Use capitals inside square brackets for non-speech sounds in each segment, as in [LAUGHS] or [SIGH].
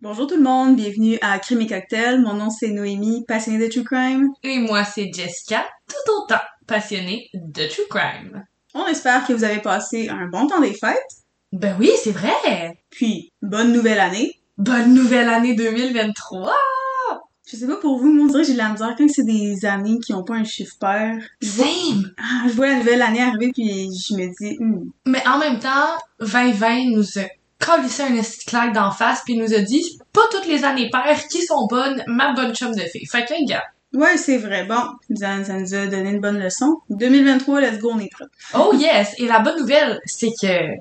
Bonjour tout le monde, bienvenue à Crime et Cocktail. Mon nom c'est Noémie, passionnée de True Crime. Et moi, c'est Jessica, tout autant passionnée de True Crime. On espère que vous avez passé un bon temps des fêtes, Ben oui, c'est vrai! puis bonne nouvelle année. Bonne nouvelle année 2023! Je sais pas pour vous, moi on dirait que j'ai de la misère quand c'est des années qui ont pas un chiffre pair. Same! ah, je vois la nouvelle année arriver puis je me dis, hmm, Mais en même temps, 2020 nous a collissé un esti claque d'en face puis nous a dit pas toutes les années paires qui sont bonnes, ma bonne chum de fille. Fait que, gars. ouais c'est vrai, bon, ça, ça nous a donné une bonne leçon. 2023, let's go, on est prêt. Oh yes! Et la bonne nouvelle, c'est que,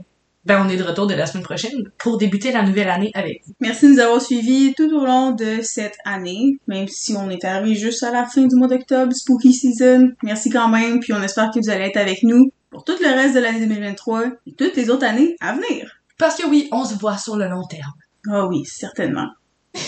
ben on est de retour de la semaine prochaine pour débuter la nouvelle année avec vous. Merci de nous avoir suivis tout au long de cette année, même si on est arrivé juste à la fin du mois d'octobre, spooky season. Merci quand même, puis on espère que vous allez être avec nous pour tout le reste de l'année 2023 et toutes les autres années à venir. Parce que oui, on se voit sur le long terme. Ah oui, certainement. [LAUGHS]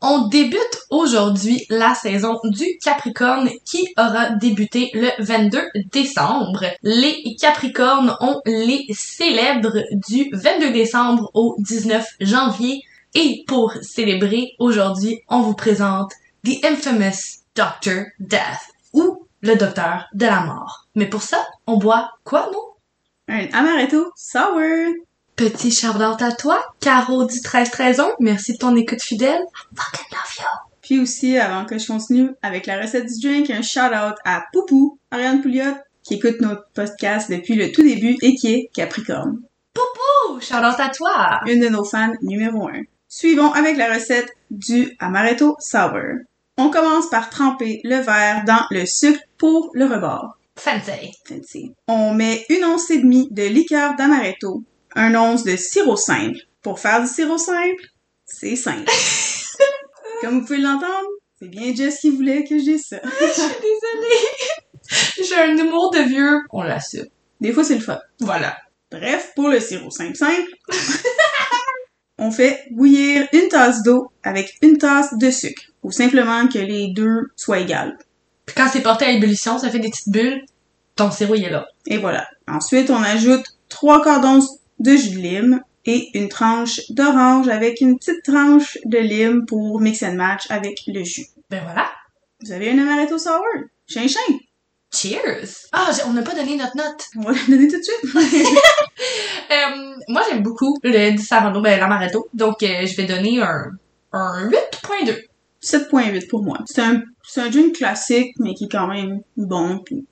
On débute aujourd'hui la saison du Capricorne qui aura débuté le 22 décembre. Les Capricornes ont les célèbres du 22 décembre au 19 janvier et pour célébrer aujourd'hui, on vous présente The Infamous Doctor Death ou le docteur de la mort. Mais pour ça, on boit quoi, non? Un amaretto sour. Petit shout-out à toi, Caro du 13 ans. Merci de ton écoute fidèle. Fucking love you. Puis aussi, avant que je continue avec la recette du drink, un shout-out à Poupou, Ariane Pouliot, qui écoute notre podcast depuis le tout début et qui est Capricorne. Oh, shout-out à toi. une de nos fans numéro 1. Suivons avec la recette du amaretto sour. On commence par tremper le verre dans le sucre pour le rebord. Fancy. Fancy. On met une once et demie de liqueur d'amaretto, un once de sirop simple. Pour faire du sirop simple, c'est simple. [LAUGHS] Comme vous pouvez l'entendre, c'est bien Jess qui voulait que dise ça. [LAUGHS] Je suis désolée. J'ai un humour de vieux. On l'assume. Des fois, c'est le fun. Voilà. Bref, pour le sirop simple simple, [LAUGHS] on fait bouillir une tasse d'eau avec une tasse de sucre, ou simplement que les deux soient égales. Puis quand c'est porté à ébullition, ça fait des petites bulles. Ton sirop, il est là. Et voilà. Ensuite, on ajoute trois quarts d'once de jus de lime et une tranche d'orange avec une petite tranche de lime pour mix and match avec le jus. Ben voilà. Vous avez un amaretto sour? Chin chin. Cheers. Ah, on n'a pas donné notre note. On va la donner tout de suite. [LAUGHS] Euh, moi, j'aime beaucoup le Di Sarano, ben l'amaretto. Donc, euh, je vais donner un, un 8.2. 7.8 pour moi. C'est un, c'est un drink classique, mais qui est quand même bon. Puis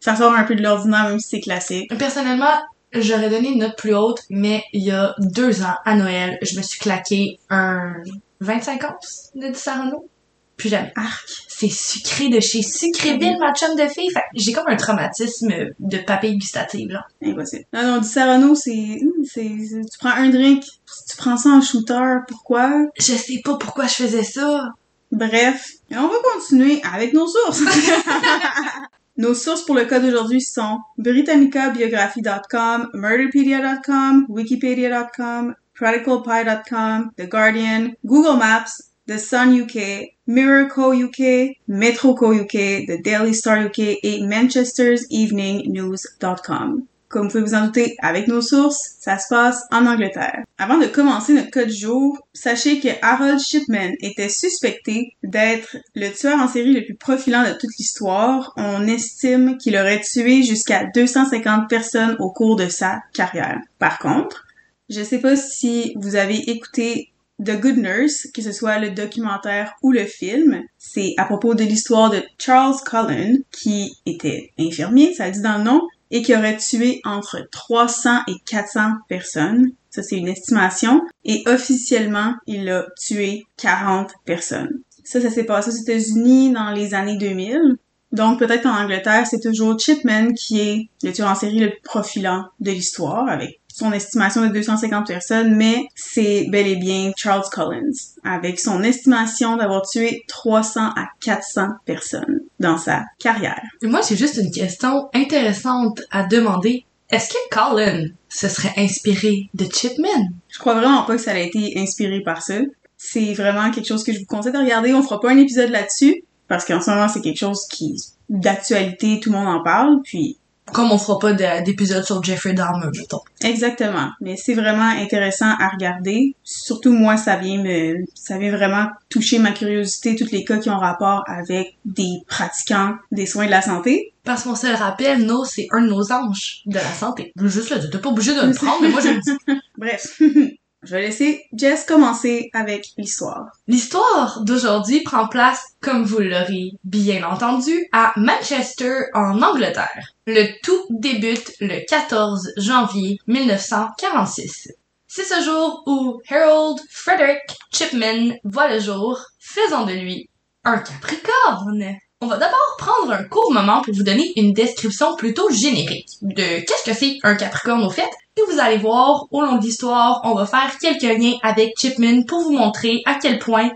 ça sort un peu de l'ordinaire, même si c'est classique. Personnellement, j'aurais donné une note plus haute, mais il y a deux ans, à Noël, je me suis claqué un 25 onces de Sarano. Plus jamais. Arc. C'est sucré de chez Sucréville, ma chum de fille. Fait que j'ai comme un traumatisme de papille gustative, là. Impossible. Non, non, du Serrano, c'est, c'est, c'est- tu prends un drink, tu prends ça en shooter, pourquoi? Je sais pas pourquoi je faisais ça. Bref, on va continuer avec nos sources. [LAUGHS] nos sources pour le cas d'aujourd'hui sont britannicabiography.com, murderpedia.com, wikipedia.com, practicalpie.com, The Guardian, Google Maps, The Sun UK, Mirror Co UK, Metro Co UK, The Daily Star UK et Manchester's Evening News.com. Comme vous pouvez vous en douter, avec nos sources, ça se passe en Angleterre. Avant de commencer notre code jour, sachez que Harold Shipman était suspecté d'être le tueur en série le plus profilant de toute l'histoire. On estime qu'il aurait tué jusqu'à 250 personnes au cours de sa carrière. Par contre, je sais pas si vous avez écouté The Good Nurse, que ce soit le documentaire ou le film. C'est à propos de l'histoire de Charles Cullen, qui était infirmier, ça le dit dans le nom, et qui aurait tué entre 300 et 400 personnes. Ça, c'est une estimation. Et officiellement, il a tué 40 personnes. Ça, ça s'est passé aux États-Unis dans les années 2000. Donc, peut-être qu'en Angleterre, c'est toujours Chipman qui est le tueur en série le plus profilant de l'histoire, avec son estimation de 250 personnes, mais c'est bel et bien Charles Collins, avec son estimation d'avoir tué 300 à 400 personnes dans sa carrière. Moi, j'ai juste une question intéressante à demander. Est-ce que Colin se serait inspiré de Chipman? Je crois vraiment pas que ça a été inspiré par ça. C'est vraiment quelque chose que je vous conseille de regarder. On fera pas un épisode là-dessus, parce qu'en ce moment, c'est quelque chose qui, d'actualité, tout le monde en parle, puis Comme on fera pas de- d'épisode sur Jeffrey Dahmer, mettons. Exactement. Mais c'est vraiment intéressant à regarder. Surtout moi, ça vient me, ça vient vraiment toucher ma curiosité, tous les cas qui ont rapport avec des pratiquants des soins de la santé. Parce qu'on se le rappelle, No, c'est un de nos anges de la santé. Juste dire, t'es pas obligé de le [LAUGHS] prendre, mais moi je le dis. Bref. [LAUGHS] Je vais laisser Jess commencer avec l'histoire. L'histoire d'aujourd'hui prend place, comme vous l'aurez bien entendu, à Manchester, en Angleterre. Le tout débute le 14 janvier 1946. C'est ce jour où Harold Frederick Chipman voit le jour, faisant de lui un Capricorne. On va d'abord prendre un court moment pour vous donner une description plutôt générique de qu'est-ce que c'est un Capricorne au fait. Et vous allez voir, au long de l'histoire, on va faire quelques liens avec Chipman pour vous montrer à quel point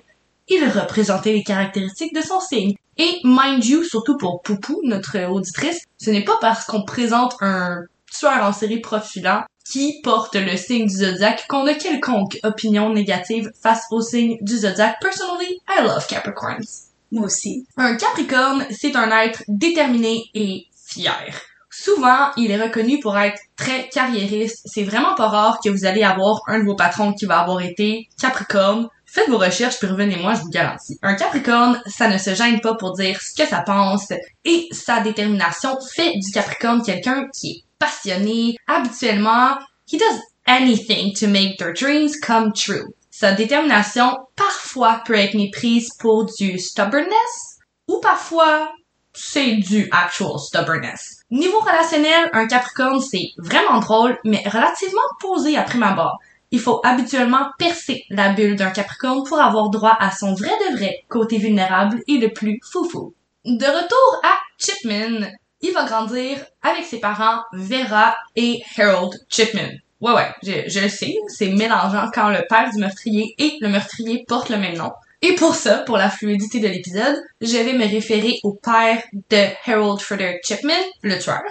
il représentait les caractéristiques de son signe. Et mind you, surtout pour Poupou, notre auditrice, ce n'est pas parce qu'on présente un tueur en série profilant qui porte le signe du zodiaque qu'on a quelconque opinion négative face au signe du zodiaque. Personally, I love Capricorns. Moi aussi. Un Capricorne, c'est un être déterminé et fier. Souvent, il est reconnu pour être très carriériste. C'est vraiment pas rare que vous allez avoir un de vos patrons qui va avoir été Capricorne. Faites vos recherches puis revenez-moi, je vous garantis. Un Capricorne, ça ne se gêne pas pour dire ce que ça pense et sa détermination fait du Capricorne quelqu'un qui est passionné. Habituellement, he does anything to make their dreams come true. Sa détermination parfois peut être méprise pour du stubbornness ou parfois c'est du actual stubbornness. Niveau relationnel, un Capricorne c'est vraiment drôle mais relativement posé à prime abord. Il faut habituellement percer la bulle d'un Capricorne pour avoir droit à son vrai de vrai côté vulnérable et le plus foufou. De retour à Chipman, il va grandir avec ses parents Vera et Harold Chipman. Ouais, ouais, je, je le sais, c'est mélangeant quand le père du meurtrier et le meurtrier portent le même nom. Et pour ça, pour la fluidité de l'épisode, je vais me référer au père de Harold Frederick Chipman, le tueur,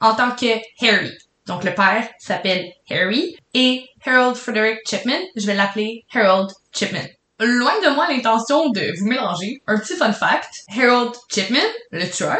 en tant que Harry. Donc le père s'appelle Harry et Harold Frederick Chipman, je vais l'appeler Harold Chipman. Loin de moi l'intention de vous mélanger, un petit fun fact, Harold Chipman, le tueur,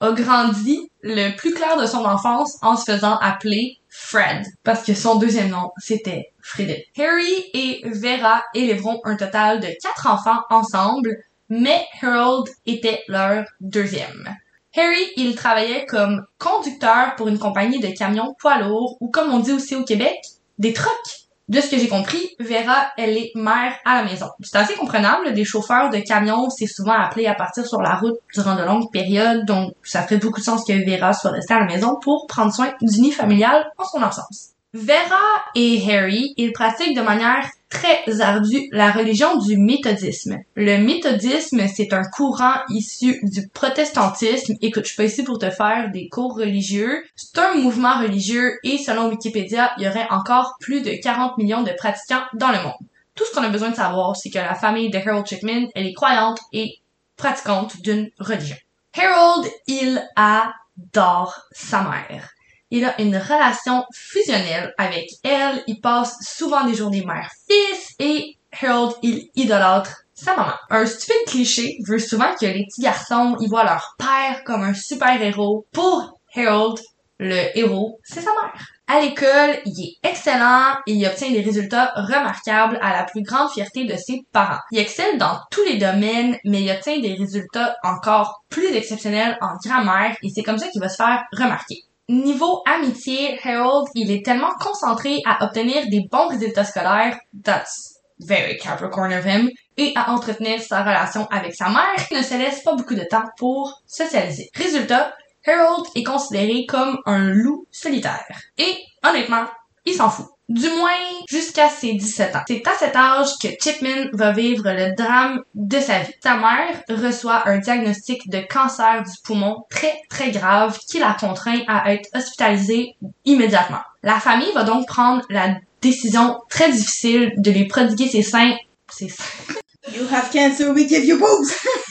a grandi le plus clair de son enfance en se faisant appeler Fred, parce que son deuxième nom, c'était Frédéric. Harry et Vera élèveront un total de quatre enfants ensemble, mais Harold était leur deuxième. Harry, il travaillait comme conducteur pour une compagnie de camions poids lourds, ou comme on dit aussi au Québec, des trucks. De ce que j'ai compris, Vera, elle est mère à la maison. C'est assez comprenable, des chauffeurs de camions, c'est souvent appelé à partir sur la route durant de longues périodes, donc ça ferait beaucoup de sens que Vera soit restée à la maison pour prendre soin du nid familial en son absence. Vera et Harry, ils pratiquent de manière très ardue la religion du méthodisme. Le méthodisme, c'est un courant issu du protestantisme. Écoute, je suis pas ici pour te faire des cours religieux. C'est un mouvement religieux et selon Wikipédia, il y aurait encore plus de 40 millions de pratiquants dans le monde. Tout ce qu'on a besoin de savoir, c'est que la famille de Harold Chipman, elle est croyante et pratiquante d'une religion. Harold, il adore sa mère. Il a une relation fusionnelle avec elle. Il passe souvent des journées mère-fils et Harold, il idolâtre sa maman. Un stupide cliché veut souvent que les petits garçons, ils voient leur père comme un super héros. Pour Harold, le héros, c'est sa mère. À l'école, il est excellent et il obtient des résultats remarquables à la plus grande fierté de ses parents. Il excelle dans tous les domaines, mais il obtient des résultats encore plus exceptionnels en grammaire et c'est comme ça qu'il va se faire remarquer. Niveau amitié, Harold, il est tellement concentré à obtenir des bons résultats scolaires, that's very Capricorn of him, et à entretenir sa relation avec sa mère, qu'il ne se laisse pas beaucoup de temps pour socialiser. Résultat, Harold est considéré comme un loup solitaire. Et honnêtement, il s'en fout. Du moins jusqu'à ses 17 ans. C'est à cet âge que Chipman va vivre le drame de sa vie. Sa mère reçoit un diagnostic de cancer du poumon très très grave qui la contraint à être hospitalisée immédiatement. La famille va donc prendre la décision très difficile de lui prodiguer ses seins. You have cancer, we give you boobs! [LAUGHS]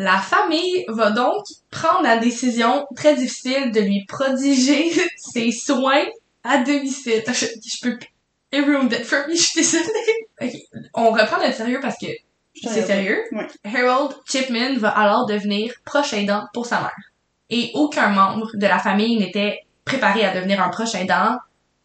La famille va donc prendre la décision très difficile de lui prodiger [LAUGHS] ses soins à domicile. Je, je peux plus. It ruined it for me, [LAUGHS] je suis désolée. Ok, on reprend notre sérieux parce que C'est sérieux? Ouais. Harold Chipman va alors devenir proche aidant pour sa mère. Et aucun membre de la famille n'était préparé à devenir un proche aidant.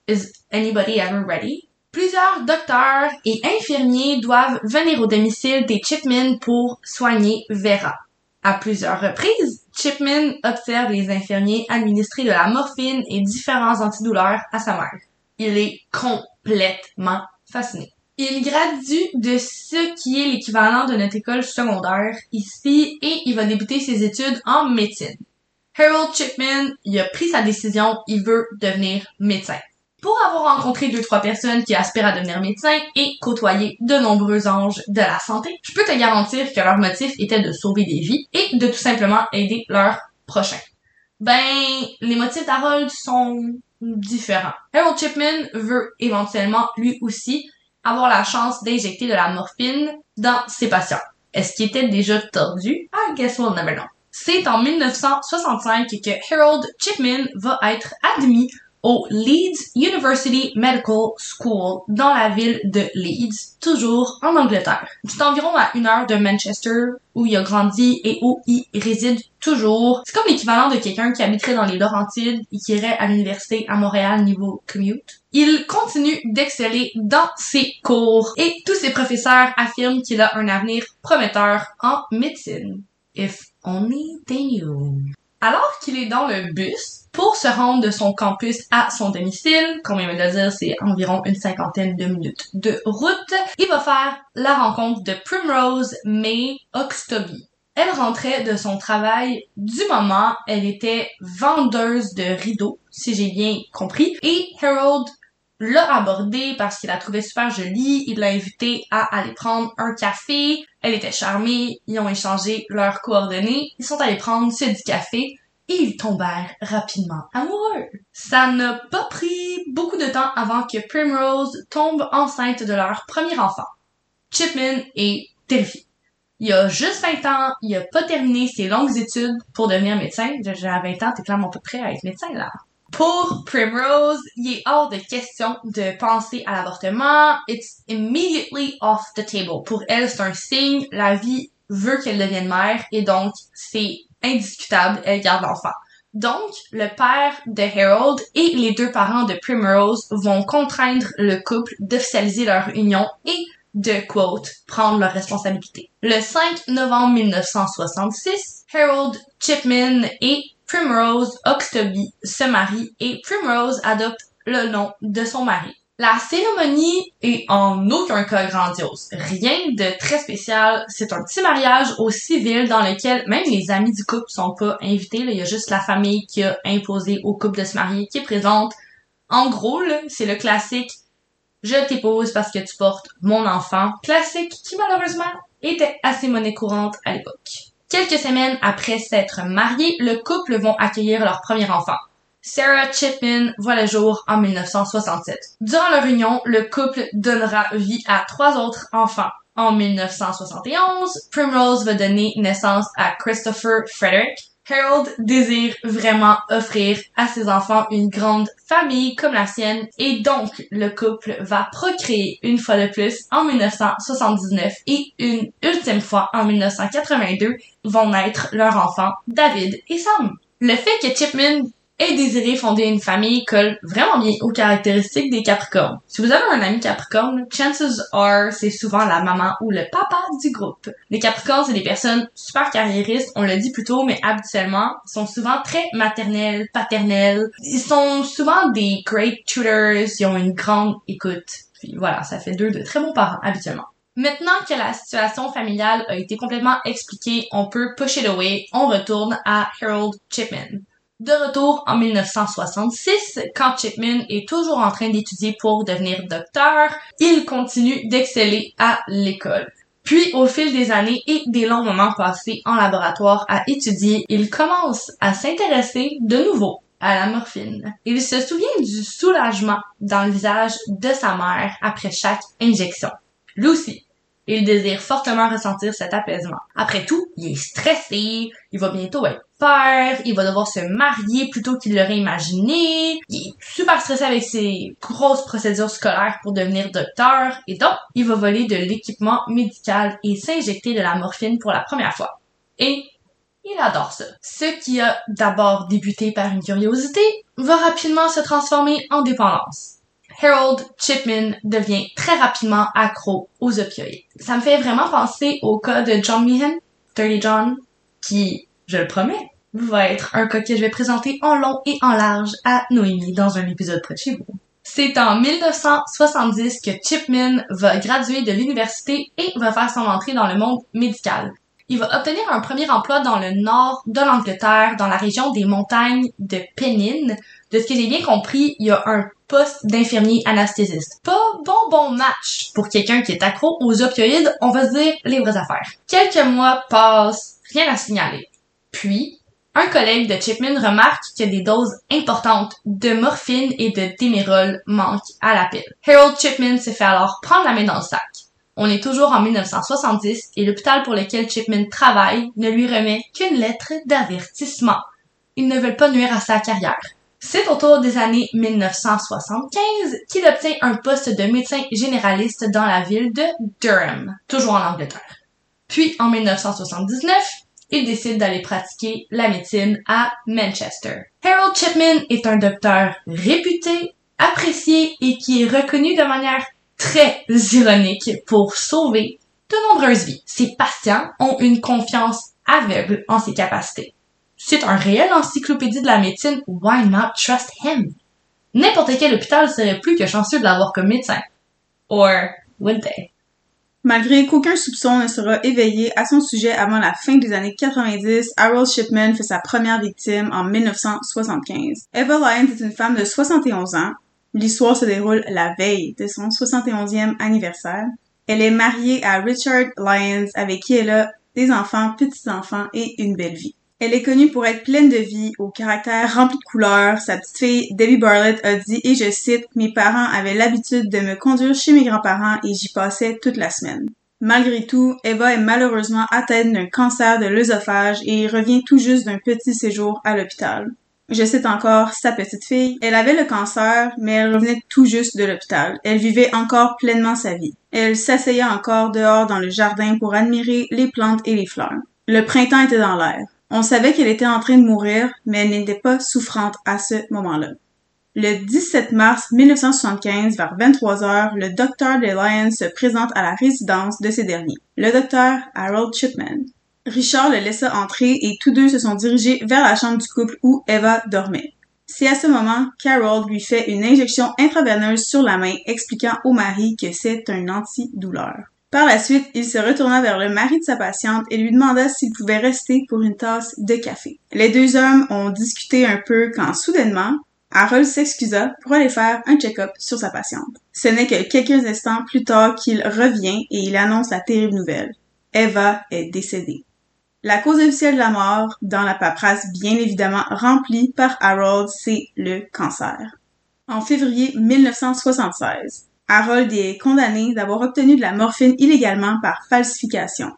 Is anybody ever ready? Plusieurs docteurs et infirmiers doivent venir au domicile des Chipman pour soigner Vera. À plusieurs reprises, Chipman observe les infirmiers administrer de la morphine et différents antidouleurs à sa mère. Il est complètement fasciné. Il gradue de ce qui est l'équivalent de notre école secondaire ici et il va débuter ses études en médecine. Harold Chipman, il a pris sa décision, il veut devenir médecin. Pour avoir rencontré deux trois personnes qui aspirent à devenir médecin et côtoyer de nombreux anges de la santé, je peux te garantir que leur motif était de sauver des vies et de tout simplement aider leurs prochains. Ben, les motifs d'Harold sont différents. Harold Chipman veut éventuellement lui aussi avoir la chance d'injecter de la morphine dans ses patients. Est-ce qu'il était déjà tordu? I guess we'll never know. C'est en 1965 que Harold Chipman va être admis au Leeds University Medical School dans la ville de Leeds, toujours en Angleterre. C'est environ à une heure de Manchester où il a grandi et où il réside toujours. C'est comme l'équivalent de quelqu'un qui habiterait dans les Laurentides et qui irait à l'université à Montréal niveau commute. Il continue d'exceller dans ses cours et tous ses professeurs affirment qu'il a un avenir prometteur en médecine. If only they knew. Alors qu'il est dans le bus, pour se rendre de son campus à son domicile, comme il de dire, c'est environ une cinquantaine de minutes de route, il va faire la rencontre de Primrose May Oxtoby. Elle rentrait de son travail du moment, elle était vendeuse de rideaux, si j'ai bien compris, et Harold l'a abordée parce qu'il la trouvait super jolie, il l'a invitée à aller prendre un café, elle était charmée, ils ont échangé leurs coordonnées, ils sont allés prendre ce du café, ils tombèrent rapidement amoureux. Ça n'a pas pris beaucoup de temps avant que Primrose tombe enceinte de leur premier enfant. Chipman est terrifié. Il a juste 20 ans, il a pas terminé ses longues études pour devenir médecin. J'ai 20 ans, t'es clairement pas prêt à être médecin, là. Pour Primrose, il est hors de question de penser à l'avortement. It's immediately off the table. Pour elle, c'est un signe. La vie veut qu'elle devienne mère et donc c'est indiscutable, elle garde l'enfant. Donc, le père de Harold et les deux parents de Primrose vont contraindre le couple d'officialiser leur union et de, quote, prendre leurs responsabilités. Le 5 novembre 1966, Harold Chipman et Primrose Oxtoby se marient et Primrose adopte le nom de son mari. La cérémonie est en aucun cas grandiose. Rien de très spécial. C'est un petit mariage au civil dans lequel même les amis du couple sont pas invités. Il y a juste la famille qui a imposé au couple de se marier qui est présente. En gros, c'est le classique je t'épouse parce que tu portes mon enfant. Classique qui malheureusement était assez monnaie courante à l'époque. Quelques semaines après s'être mariés, le couple vont accueillir leur premier enfant. Sarah Chipman voit le jour en 1967. Durant leur union, le couple donnera vie à trois autres enfants. En 1971, Primrose va donner naissance à Christopher Frederick. Harold désire vraiment offrir à ses enfants une grande famille comme la sienne et donc le couple va procréer une fois de plus en 1979 et une ultime fois en 1982 vont naître leurs enfants David et Sam. Le fait que Chipman et désirer fonder une famille colle vraiment bien aux caractéristiques des Capricornes. Si vous avez un ami Capricorne, chances are c'est souvent la maman ou le papa du groupe. Les Capricornes, c'est des personnes super carriéristes, on l'a dit plus tôt, mais habituellement, sont souvent très maternelles, paternelles. Ils sont souvent des great tutors, ils ont une grande écoute. Puis voilà, ça fait d'eux de très bons parents habituellement. Maintenant que la situation familiale a été complètement expliquée, on peut push it away, on retourne à Harold Chipman. De retour en 1966, quand Chipman est toujours en train d'étudier pour devenir docteur, il continue d'exceller à l'école. Puis, au fil des années et des longs moments passés en laboratoire à étudier, il commence à s'intéresser de nouveau à la morphine. Il se souvient du soulagement dans le visage de sa mère après chaque injection. Lui aussi, il désire fortement ressentir cet apaisement. Après tout, il est stressé, il va bientôt être il va devoir se marier plutôt qu'il l'aurait imaginé, il est super stressé avec ses grosses procédures scolaires pour devenir docteur, et donc, il va voler de l'équipement médical et s'injecter de la morphine pour la première fois. Et il adore ça. Ce qui a d'abord débuté par une curiosité va rapidement se transformer en dépendance. Harold Chipman devient très rapidement accro aux opioïdes. Ça me fait vraiment penser au cas de John Meehan, Dirty John, qui, je le promets, va être un cas que je vais présenter en long et en large à Noémie dans un épisode près de chez vous. C'est en 1970 que Chipman va graduer de l'université et va faire son entrée dans le monde médical. Il va obtenir un premier emploi dans le nord de l'Angleterre, dans la région des montagnes de Pennine. De ce que j'ai bien compris, il y a un poste d'infirmier anesthésiste. Pas bon bon match pour quelqu'un qui est accro aux opioïdes, on va dire les vraies affaires. Quelques mois passent, rien à signaler. Puis, un collègue de Chipman remarque que des doses importantes de morphine et de démérol manquent à la pile. Harold Chipman se fait alors prendre la main dans le sac. On est toujours en 1970 et l'hôpital pour lequel Chipman travaille ne lui remet qu'une lettre d'avertissement. Ils ne veulent pas nuire à sa carrière. C'est autour des années 1975 qu'il obtient un poste de médecin généraliste dans la ville de Durham, toujours en Angleterre. Puis, en 1979, il décide d'aller pratiquer la médecine à Manchester. Harold Chipman est un docteur réputé, apprécié et qui est reconnu de manière très ironique pour sauver de nombreuses vies. Ses patients ont une confiance aveugle en ses capacités. C'est un réel encyclopédie de la médecine. Why not trust him? N'importe quel hôpital serait plus que chanceux de l'avoir comme médecin. Or, would they? Malgré qu'aucun soupçon ne sera éveillé à son sujet avant la fin des années 90, Harold Shipman fait sa première victime en 1975. Eva Lyons est une femme de 71 ans. L'histoire se déroule la veille de son 71e anniversaire. Elle est mariée à Richard Lyons avec qui elle a des enfants, petits-enfants et une belle vie. Elle est connue pour être pleine de vie, au caractère rempli de couleurs. Sa petite fille, Debbie Barlett, a dit, et je cite, Mes parents avaient l'habitude de me conduire chez mes grands-parents et j'y passais toute la semaine. Malgré tout, Eva est malheureusement atteinte d'un cancer de l'œsophage et revient tout juste d'un petit séjour à l'hôpital. Je cite encore sa petite fille. Elle avait le cancer, mais elle revenait tout juste de l'hôpital. Elle vivait encore pleinement sa vie. Elle s'asseyait encore dehors dans le jardin pour admirer les plantes et les fleurs. Le printemps était dans l'air. On savait qu'elle était en train de mourir, mais elle n'était pas souffrante à ce moment-là. Le 17 mars 1975, vers 23 heures, le docteur des Lions se présente à la résidence de ces derniers, le docteur Harold Chipman. Richard le laissa entrer et tous deux se sont dirigés vers la chambre du couple où Eva dormait. C'est à ce moment qu'Harold lui fait une injection intraveineuse sur la main expliquant au mari que c'est un antidouleur. Par la suite, il se retourna vers le mari de sa patiente et lui demanda s'il pouvait rester pour une tasse de café. Les deux hommes ont discuté un peu quand soudainement, Harold s'excusa pour aller faire un check-up sur sa patiente. Ce n'est que quelques instants plus tard qu'il revient et il annonce la terrible nouvelle. Eva est décédée. La cause officielle de la mort, dans la paperasse bien évidemment remplie par Harold, c'est le cancer. En février 1976, Harold est condamné d'avoir obtenu de la morphine illégalement par falsification.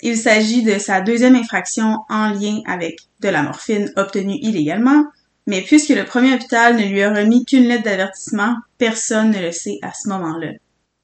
Il s'agit de sa deuxième infraction en lien avec de la morphine obtenue illégalement, mais puisque le premier hôpital ne lui a remis qu'une lettre d'avertissement, personne ne le sait à ce moment-là.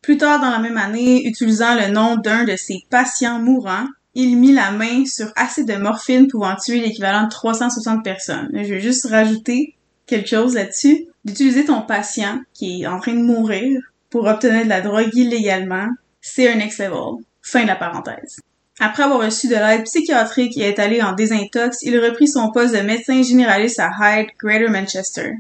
Plus tard dans la même année, utilisant le nom d'un de ses patients mourants, il mit la main sur assez de morphine pouvant tuer l'équivalent de 360 personnes. Je vais juste rajouter quelque chose là-dessus. D'utiliser ton patient qui est en train de mourir pour obtenir de la drogue illégalement, c'est un next level. Fin de la parenthèse. Après avoir reçu de l'aide psychiatrique et est allé en désintox, il reprit son poste de médecin généraliste à Hyde, Greater Manchester.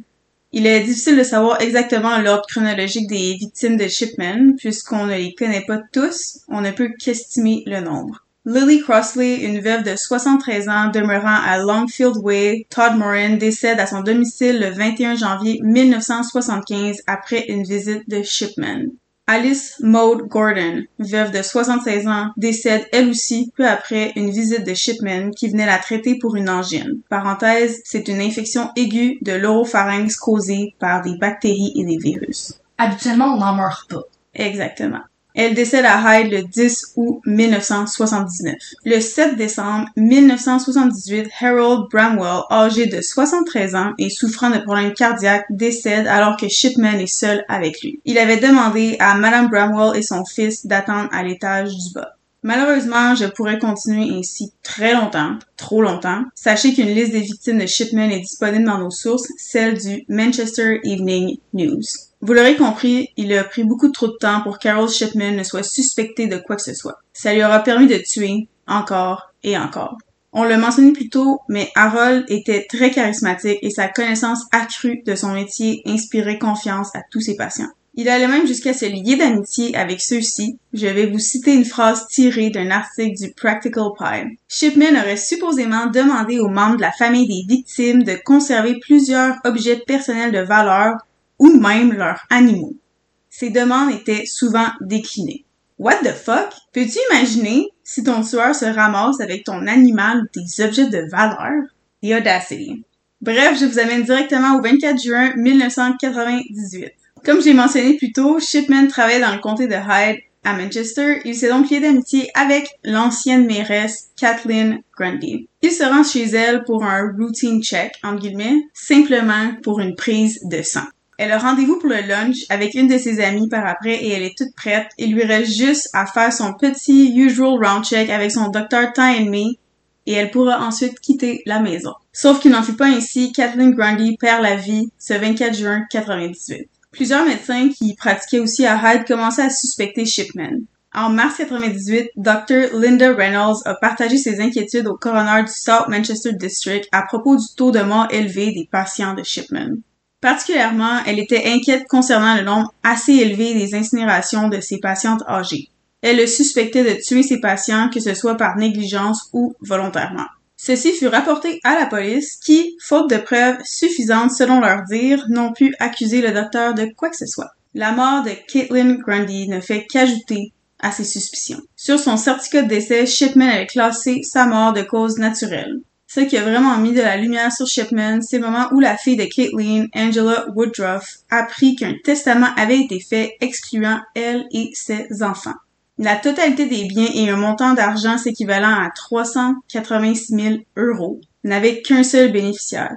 Il est difficile de savoir exactement l'ordre chronologique des victimes de Shipman, puisqu'on ne les connaît pas tous, on ne peut qu'estimer le nombre. Lily Crossley, une veuve de 73 ans demeurant à Longfield Way, Todd Moran, décède à son domicile le 21 janvier 1975 après une visite de Shipman. Alice Maud Gordon, veuve de 76 ans, décède elle aussi peu après une visite de Shipman qui venait la traiter pour une angine. Parenthèse, c'est une infection aiguë de l'oropharynx causée par des bactéries et des virus. Habituellement, on n'en meurt pas. Exactement. Elle décède à Hyde le 10 août 1979. Le 7 décembre 1978, Harold Bramwell, âgé de 73 ans et souffrant de problèmes cardiaques, décède alors que Shipman est seul avec lui. Il avait demandé à Madame Bramwell et son fils d'attendre à l'étage du bas. Malheureusement, je pourrais continuer ainsi très longtemps, trop longtemps. Sachez qu'une liste des victimes de Shipman est disponible dans nos sources, celle du Manchester Evening News. Vous l'aurez compris, il a pris beaucoup trop de temps pour Carol Shipman ne soit suspecté de quoi que ce soit. Ça lui aura permis de tuer encore et encore. On l'a mentionné plus tôt, mais Harold était très charismatique et sa connaissance accrue de son métier inspirait confiance à tous ses patients. Il allait même jusqu'à se lier d'amitié avec ceux-ci. Je vais vous citer une phrase tirée d'un article du Practical Pie. Shipman aurait supposément demandé aux membres de la famille des victimes de conserver plusieurs objets personnels de valeur ou même leurs animaux. Ces demandes étaient souvent déclinées. What the fuck? Peux-tu imaginer si ton tueur se ramasse avec ton animal ou tes objets de valeur? The audacity. Bref, je vous amène directement au 24 juin 1998. Comme j'ai mentionné plus tôt, Shipman travaillait dans le comté de Hyde à Manchester. Il s'est donc lié d'amitié avec l'ancienne mairesse Kathleen Grundy. Il se rend chez elle pour un routine check, entre guillemets, simplement pour une prise de sang. Elle a rendez-vous pour le lunch avec une de ses amies par après et elle est toute prête. Il lui reste juste à faire son petit usual round check avec son docteur Time Me et elle pourra ensuite quitter la maison. Sauf qu'il n'en fut pas ainsi, Kathleen Grundy perd la vie ce 24 juin 98. Plusieurs médecins qui pratiquaient aussi à Hyde commençaient à suspecter Shipman. En mars 98, Dr. Linda Reynolds a partagé ses inquiétudes au coroner du South Manchester District à propos du taux de mort élevé des patients de Shipman. Particulièrement, elle était inquiète concernant le nombre assez élevé des incinérations de ses patientes âgées. Elle le suspectait de tuer ses patients, que ce soit par négligence ou volontairement. Ceci fut rapporté à la police qui, faute de preuves suffisantes selon leur dire, n'ont pu accuser le docteur de quoi que ce soit. La mort de Caitlin Grundy ne fait qu'ajouter à ses suspicions. Sur son certificat de décès, Shipman avait classé sa mort de cause naturelle. Ce qui a vraiment mis de la lumière sur Shipman, c'est le moment où la fille de Caitlin, Angela Woodruff, apprit qu'un testament avait été fait excluant elle et ses enfants. La totalité des biens et un montant d'argent s'équivalant à 386 000 euros n'avaient qu'un seul bénéficiaire.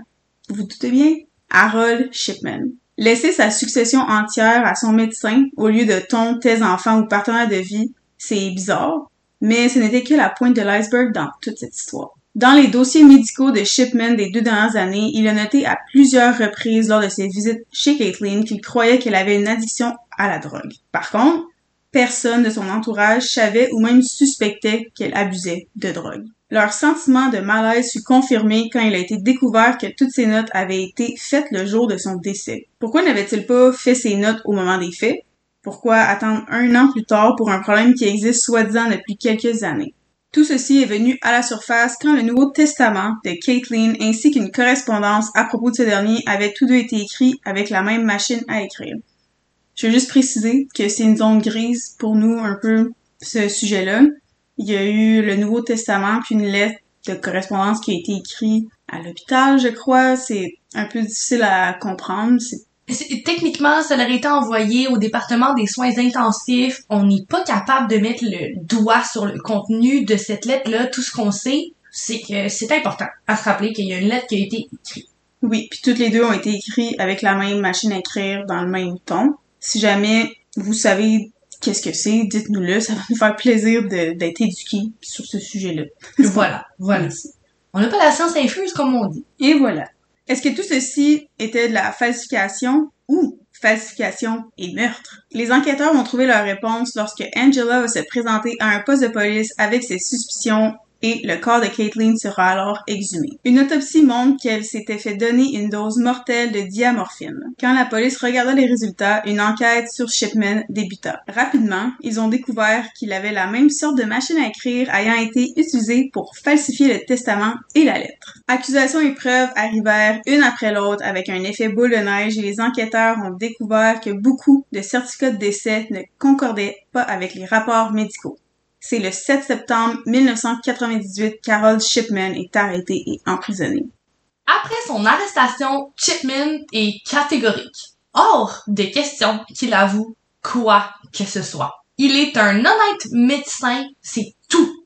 Vous vous doutez bien? Harold Shipman. Laisser sa succession entière à son médecin au lieu de ton, tes enfants ou partenaire de vie, c'est bizarre, mais ce n'était que la pointe de l'iceberg dans toute cette histoire. Dans les dossiers médicaux de Shipman des deux dernières années, il a noté à plusieurs reprises lors de ses visites chez Caitlin qu'il croyait qu'elle avait une addiction à la drogue. Par contre, personne de son entourage savait ou même suspectait qu'elle abusait de drogue. Leur sentiment de malaise fut confirmé quand il a été découvert que toutes ces notes avaient été faites le jour de son décès. Pourquoi n'avait-il pas fait ces notes au moment des faits? Pourquoi attendre un an plus tard pour un problème qui existe soi-disant depuis quelques années? Tout ceci est venu à la surface quand le Nouveau Testament de Caitlin ainsi qu'une correspondance à propos de ce dernier avaient tous deux été écrits avec la même machine à écrire. Je veux juste préciser que c'est une zone grise pour nous un peu ce sujet-là. Il y a eu le Nouveau Testament puis une lettre de correspondance qui a été écrite à l'hôpital, je crois. C'est un peu difficile à comprendre. Techniquement, ça aurait été envoyé au département des soins intensifs. On n'est pas capable de mettre le doigt sur le contenu de cette lettre-là. Tout ce qu'on sait, c'est que c'est important à se rappeler qu'il y a une lettre qui a été écrite. Oui, puis toutes les deux ont été écrites avec la même machine à écrire dans le même ton. Si jamais vous savez qu'est-ce que c'est, dites-nous-le. Ça va nous faire plaisir d'être éduqués sur ce sujet-là. voilà, voilà. On n'a pas la science infuse, comme on dit. Et voilà. Est-ce que tout ceci était de la falsification ou falsification et meurtre? Les enquêteurs ont trouvé leur réponse lorsque Angela va se présenter à un poste de police avec ses suspicions et le corps de Caitlin sera alors exhumé. Une autopsie montre qu'elle s'était fait donner une dose mortelle de diamorphine. Quand la police regarda les résultats, une enquête sur Shipman débuta. Rapidement, ils ont découvert qu'il avait la même sorte de machine à écrire ayant été utilisée pour falsifier le testament et la lettre. Accusations et preuves arrivèrent une après l'autre avec un effet boule de neige et les enquêteurs ont découvert que beaucoup de certificats de décès ne concordaient pas avec les rapports médicaux. C'est le 7 septembre 1998 qu'Harold Shipman est arrêté et emprisonné. Après son arrestation, Chipman est catégorique. Hors des questions qu'il avoue quoi que ce soit. Il est un honnête médecin, c'est tout.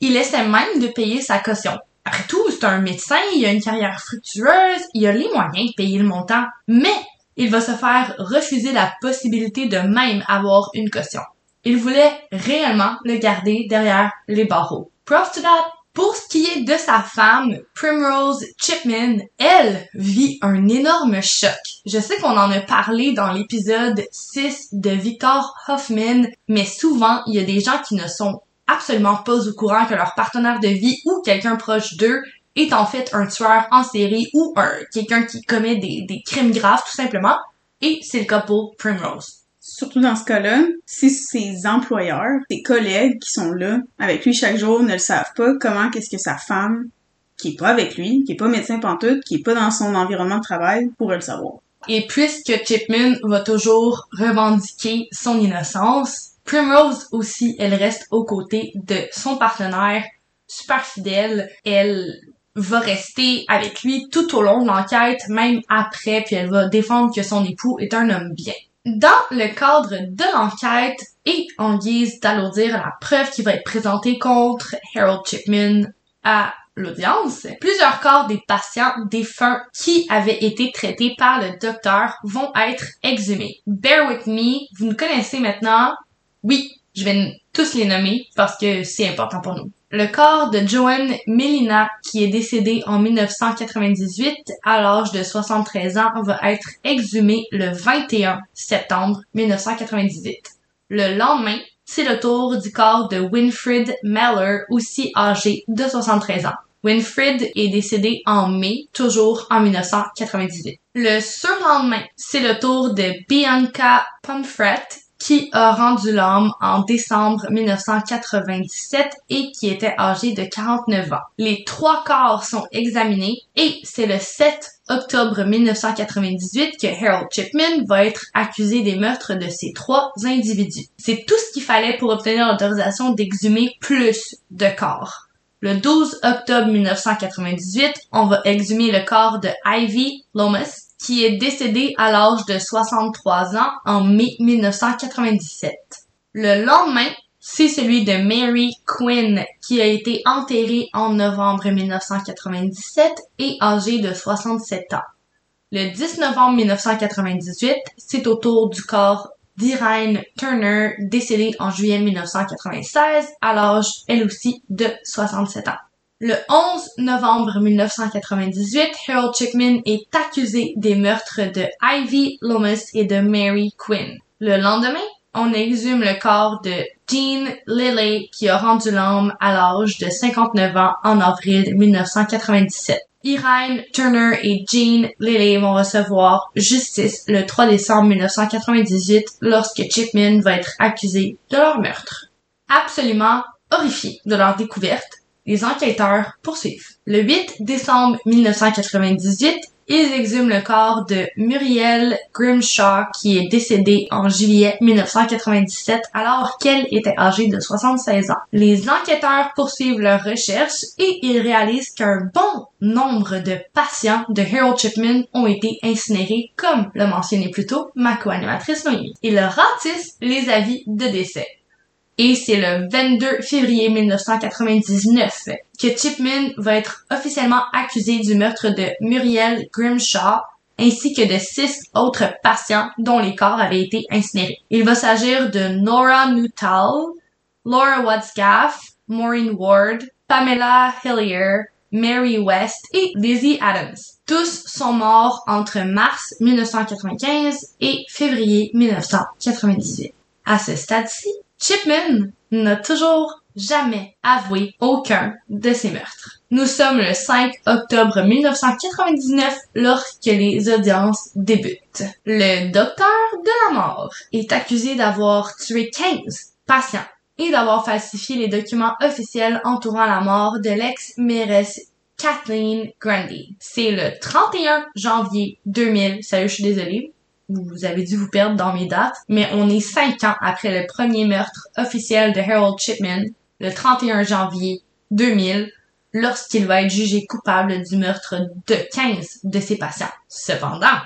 Il essaie même de payer sa caution. Après tout, c'est un médecin, il a une carrière fructueuse, il a les moyens de payer le montant, mais il va se faire refuser la possibilité de même avoir une caution. Il voulait réellement le garder derrière les barreaux. Prof to that. Pour ce qui est de sa femme, Primrose Chipman, elle vit un énorme choc. Je sais qu'on en a parlé dans l'épisode 6 de Victor Hoffman, mais souvent, il y a des gens qui ne sont absolument pas au courant que leur partenaire de vie ou quelqu'un proche d'eux est en fait un tueur en série ou un quelqu'un qui commet des, des crimes graves tout simplement. Et c'est le cas pour Primrose. Surtout dans ce cas-là, si ses employeurs, ses collègues qui sont là avec lui chaque jour ne le savent pas, comment qu'est-ce que sa femme, qui est pas avec lui, qui est pas médecin pantoute, qui est pas dans son environnement de travail, pourrait le savoir? Et puisque Chipman va toujours revendiquer son innocence, Primrose aussi, elle reste aux côtés de son partenaire, super fidèle. Elle va rester avec lui tout au long de l'enquête, même après, puis elle va défendre que son époux est un homme bien. Dans le cadre de l'enquête et en guise d'alourdir la preuve qui va être présentée contre Harold Chipman à l'audience, plusieurs corps des patients défunts qui avaient été traités par le docteur vont être exhumés. Bear with me, vous nous connaissez maintenant. Oui, je vais tous les nommer parce que c'est important pour nous. Le corps de Joanne Melina, qui est décédée en 1998 à l'âge de 73 ans, va être exhumé le 21 septembre 1998. Le lendemain, c'est le tour du corps de Winfred Meller, aussi âgé de 73 ans. Winfred est décédé en mai, toujours en 1998. Le surlendemain, c'est le tour de Bianca Pomfret, qui a rendu l'homme en décembre 1997 et qui était âgé de 49 ans. Les trois corps sont examinés et c'est le 7 octobre 1998 que Harold Chipman va être accusé des meurtres de ces trois individus. C'est tout ce qu'il fallait pour obtenir l'autorisation d'exhumer plus de corps. Le 12 octobre 1998, on va exhumer le corps de Ivy Lomas, qui est décédé à l'âge de 63 ans en mai 1997. Le lendemain, c'est celui de Mary Quinn, qui a été enterrée en novembre 1997 et âgée de 67 ans. Le 10 novembre 1998, c'est au tour du corps d'Irene Turner, décédée en juillet 1996 à l'âge, elle aussi, de 67 ans. Le 11 novembre 1998, Harold Chipman est accusé des meurtres de Ivy Lomas et de Mary Quinn. Le lendemain, on exhume le corps de Jean Lilly qui a rendu l'homme à l'âge de 59 ans en avril 1997. Irene Turner et Jean Lilly vont recevoir justice le 3 décembre 1998 lorsque Chipman va être accusé de leur meurtre. Absolument horrifié de leur découverte, les enquêteurs poursuivent. Le 8 décembre 1998, ils exhument le corps de Muriel Grimshaw qui est décédée en juillet 1997 alors qu'elle était âgée de 76 ans. Les enquêteurs poursuivent leurs recherches et ils réalisent qu'un bon nombre de patients de Harold Chipman ont été incinérés comme le mentionnait plus tôt ma co-animatrice Noémie. Ils ratissent les avis de décès et c'est le 22 février 1999 que Chipman va être officiellement accusé du meurtre de Muriel Grimshaw ainsi que de six autres patients dont les corps avaient été incinérés. Il va s'agir de Nora Nuttall, Laura Wadscaff, Maureen Ward, Pamela Hillier, Mary West et Lizzie Adams. Tous sont morts entre mars 1995 et février 1998. À ce stade-ci, Chipman n'a toujours jamais avoué aucun de ses meurtres. Nous sommes le 5 octobre 1999 lorsque les audiences débutent. Le docteur de la mort est accusé d'avoir tué 15 patients et d'avoir falsifié les documents officiels entourant la mort de l'ex-mairesse Kathleen Grundy. C'est le 31 janvier 2000, salut, je suis désolée, vous avez dû vous perdre dans mes dates, mais on est cinq ans après le premier meurtre officiel de Harold Chipman, le 31 janvier 2000, lorsqu'il va être jugé coupable du meurtre de 15 de ses patients. Cependant,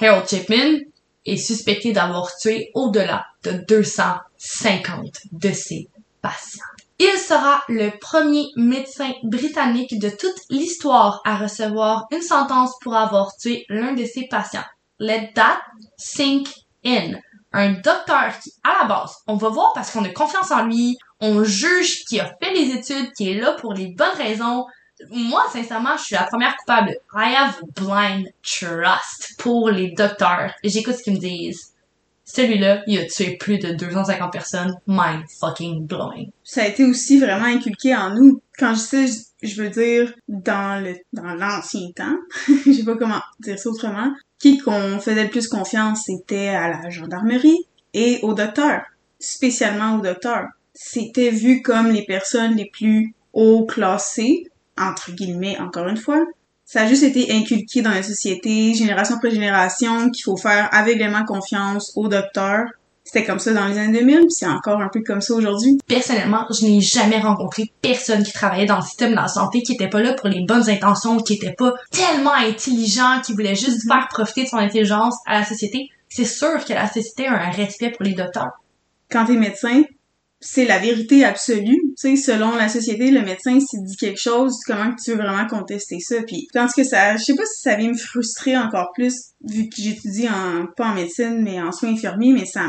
Harold Chipman est suspecté d'avoir tué au-delà de 250 de ses patients. Il sera le premier médecin britannique de toute l'histoire à recevoir une sentence pour avoir tué l'un de ses patients. Let that sink in. Un docteur qui, à la base, on va voir parce qu'on a confiance en lui, on juge qui a fait les études, qui est là pour les bonnes raisons. Moi, sincèrement, je suis la première coupable. I have blind trust pour les docteurs. J'écoute ce qu'ils me disent celui-là, il a tué plus de 250 personnes. Mind fucking blowing. Ça a été aussi vraiment inculqué en nous. Quand je sais, je veux dire, dans le, dans l'ancien temps, [LAUGHS] je sais pas comment dire ça autrement, qui qu'on faisait le plus confiance, c'était à la gendarmerie et au docteur. Spécialement au docteur. C'était vu comme les personnes les plus haut classées, entre guillemets, encore une fois, ça a juste été inculqué dans la société, génération après génération, qu'il faut faire aveuglément confiance au docteur. C'était comme ça dans les années 2000, puis c'est encore un peu comme ça aujourd'hui. Personnellement, je n'ai jamais rencontré personne qui travaillait dans le système de la santé qui était pas là pour les bonnes intentions, qui était pas tellement intelligent, qui voulait juste mm-hmm. faire profiter de son intelligence à la société. C'est sûr que la société a un respect pour les docteurs. Quand t'es médecin, c'est la vérité absolue. Tu sais, selon la société, le médecin s'il dit quelque chose, comment tu veux vraiment contester ça? Puis, tandis que ça, je sais pas si ça vient me frustrer encore plus, vu que j'étudie en, pas en médecine, mais en soins infirmiers, mais ça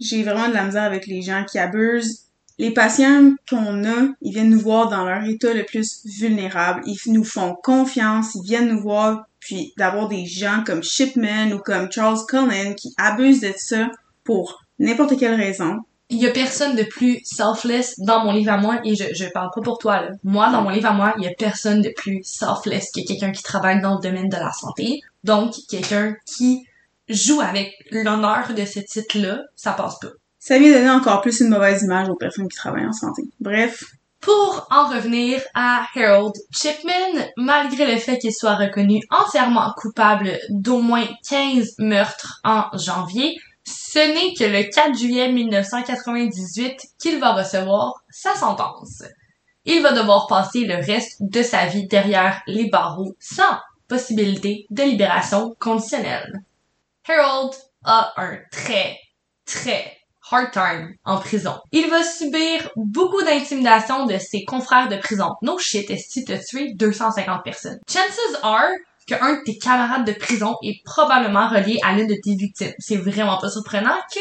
j'ai vraiment de la misère avec les gens qui abusent. Les patients qu'on a, ils viennent nous voir dans leur état le plus vulnérable. Ils nous font confiance, ils viennent nous voir, puis d'avoir des gens comme Shipman ou comme Charles Cullen qui abusent de ça pour n'importe quelle raison il y a personne de plus selfless dans mon livre à moi et je, je parle pas pour toi là. Moi dans mon livre à moi, il y a personne de plus selfless que quelqu'un qui travaille dans le domaine de la santé. Donc quelqu'un qui joue avec l'honneur de ce titre-là, ça passe pas. Ça vient donner encore plus une mauvaise image aux personnes qui travaillent en santé. Bref. Pour en revenir à Harold Chipman, malgré le fait qu'il soit reconnu entièrement coupable d'au moins 15 meurtres en janvier, ce n'est que le 4 juillet 1998 qu'il va recevoir sa sentence. Il va devoir passer le reste de sa vie derrière les barreaux sans possibilité de libération conditionnelle. Harold a un très, très hard time en prison. Il va subir beaucoup d'intimidation de ses confrères de prison. No shit, est-ce que tué 250 personnes? Chances are qu'un de tes camarades de prison est probablement relié à l'une de tes victimes. C'est vraiment pas surprenant que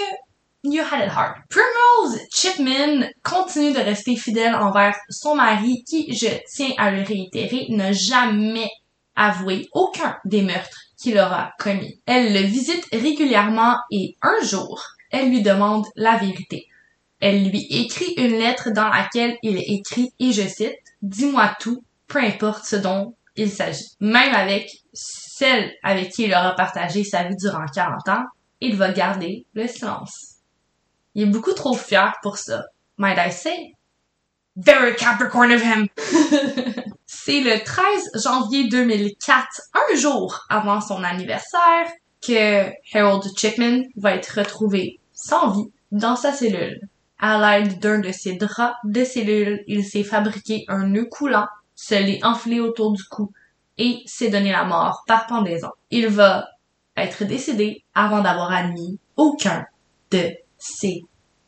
you had it hard. Primrose Chipman continue de rester fidèle envers son mari qui, je tiens à le réitérer, n'a jamais avoué aucun des meurtres qu'il aura commis. Elle le visite régulièrement et un jour, elle lui demande la vérité. Elle lui écrit une lettre dans laquelle il écrit, et je cite, Dis-moi tout, peu importe ce dont il s'agit. Même avec celle avec qui il aura partagé sa vie durant 40 ans, il va garder le silence. Il est beaucoup trop fier pour ça. Might I say? Very Capricorn of him! [LAUGHS] C'est le 13 janvier 2004, un jour avant son anniversaire, que Harold Chipman va être retrouvé sans vie dans sa cellule. À l'aide d'un de ses draps de cellule, il s'est fabriqué un nœud coulant se l'est enflé autour du cou et s'est donné la mort par pendaison. Il va être décédé avant d'avoir admis aucun de ses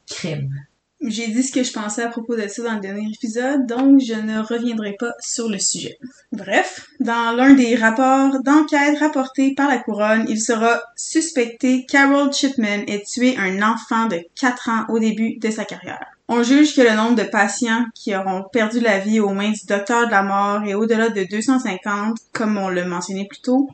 crimes. J'ai dit ce que je pensais à propos de ça dans le dernier épisode, donc je ne reviendrai pas sur le sujet. Bref, dans l'un des rapports d'enquête rapportés par la couronne, il sera suspecté qu'Harold Chipman ait tué un enfant de 4 ans au début de sa carrière. On juge que le nombre de patients qui auront perdu la vie aux mains du docteur de la mort est au-delà de 250, comme on l'a mentionné plus tôt.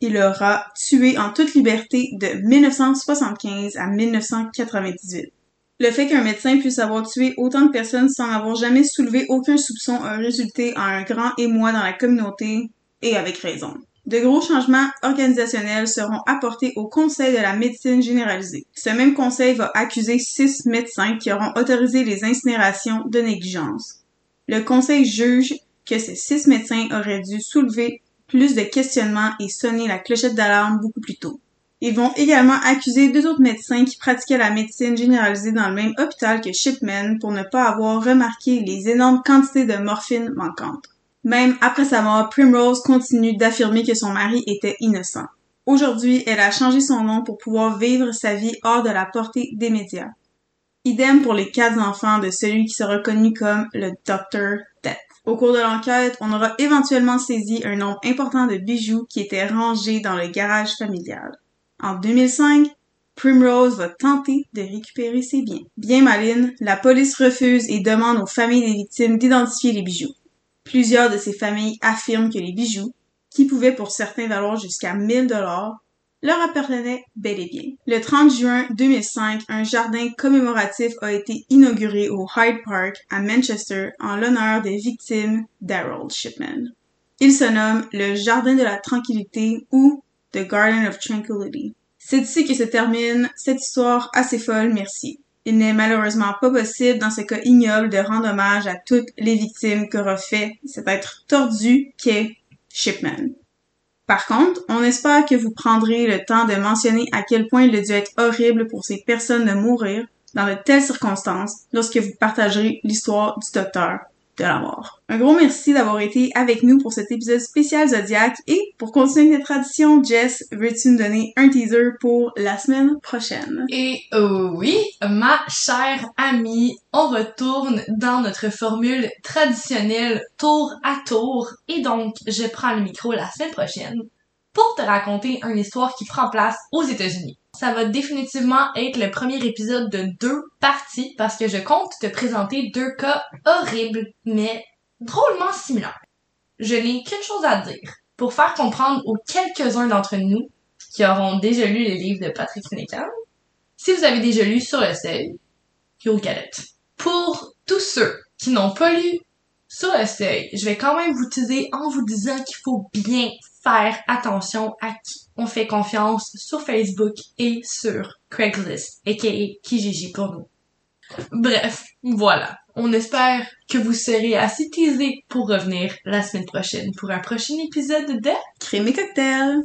Il aura tué en toute liberté de 1975 à 1998. Le fait qu'un médecin puisse avoir tué autant de personnes sans avoir jamais soulevé aucun soupçon a résulté en un grand émoi dans la communauté, et avec raison. De gros changements organisationnels seront apportés au Conseil de la médecine généralisée. Ce même conseil va accuser six médecins qui auront autorisé les incinérations de négligence. Le conseil juge que ces six médecins auraient dû soulever plus de questionnements et sonner la clochette d'alarme beaucoup plus tôt. Ils vont également accuser deux autres médecins qui pratiquaient la médecine généralisée dans le même hôpital que Shipman pour ne pas avoir remarqué les énormes quantités de morphine manquantes. Même après sa mort, Primrose continue d'affirmer que son mari était innocent. Aujourd'hui, elle a changé son nom pour pouvoir vivre sa vie hors de la portée des médias. Idem pour les quatre enfants de celui qui sera connu comme le Dr. Death. Au cours de l'enquête, on aura éventuellement saisi un nombre important de bijoux qui étaient rangés dans le garage familial. En 2005, Primrose va tenter de récupérer ses biens. Bien maline, la police refuse et demande aux familles des victimes d'identifier les bijoux. Plusieurs de ces familles affirment que les bijoux, qui pouvaient pour certains valoir jusqu'à 1000 dollars, leur appartenaient bel et bien. Le 30 juin 2005, un jardin commémoratif a été inauguré au Hyde Park à Manchester en l'honneur des victimes d'Harold Shipman. Il se nomme le Jardin de la Tranquillité ou The Garden of Tranquility. C'est ici que se termine cette histoire assez folle, merci. Il n'est malheureusement pas possible dans ce cas ignoble de rendre hommage à toutes les victimes qu'aura fait cet être tordu qu'est Shipman. Par contre, on espère que vous prendrez le temps de mentionner à quel point il a dû être horrible pour ces personnes de mourir dans de telles circonstances lorsque vous partagerez l'histoire du docteur de la mort. Un gros merci d'avoir été avec nous pour cet épisode spécial Zodiac et pour continuer notre tradition, Jess, veux-tu nous donner un teaser pour la semaine prochaine? Et euh, oui, ma chère amie, on retourne dans notre formule traditionnelle tour à tour et donc je prends le micro la semaine prochaine pour te raconter une histoire qui prend place aux États-Unis. Ça va définitivement être le premier épisode de deux parties parce que je compte te présenter deux cas horribles mais drôlement similaires. Je n'ai qu'une chose à dire pour faire comprendre aux quelques-uns d'entre nous qui auront déjà lu les livres de Patrick Finnegan, si vous avez déjà lu Sur le seuil, Yo Galette. Pour tous ceux qui n'ont pas lu Sur le seuil, je vais quand même vous teaser en vous disant qu'il faut bien faire attention à qui on fait confiance sur Facebook et sur Craigslist, aka Kijiji pour nous. Bref, voilà. On espère que vous serez assez teasés pour revenir la semaine prochaine pour un prochain épisode de Crème et cocktail!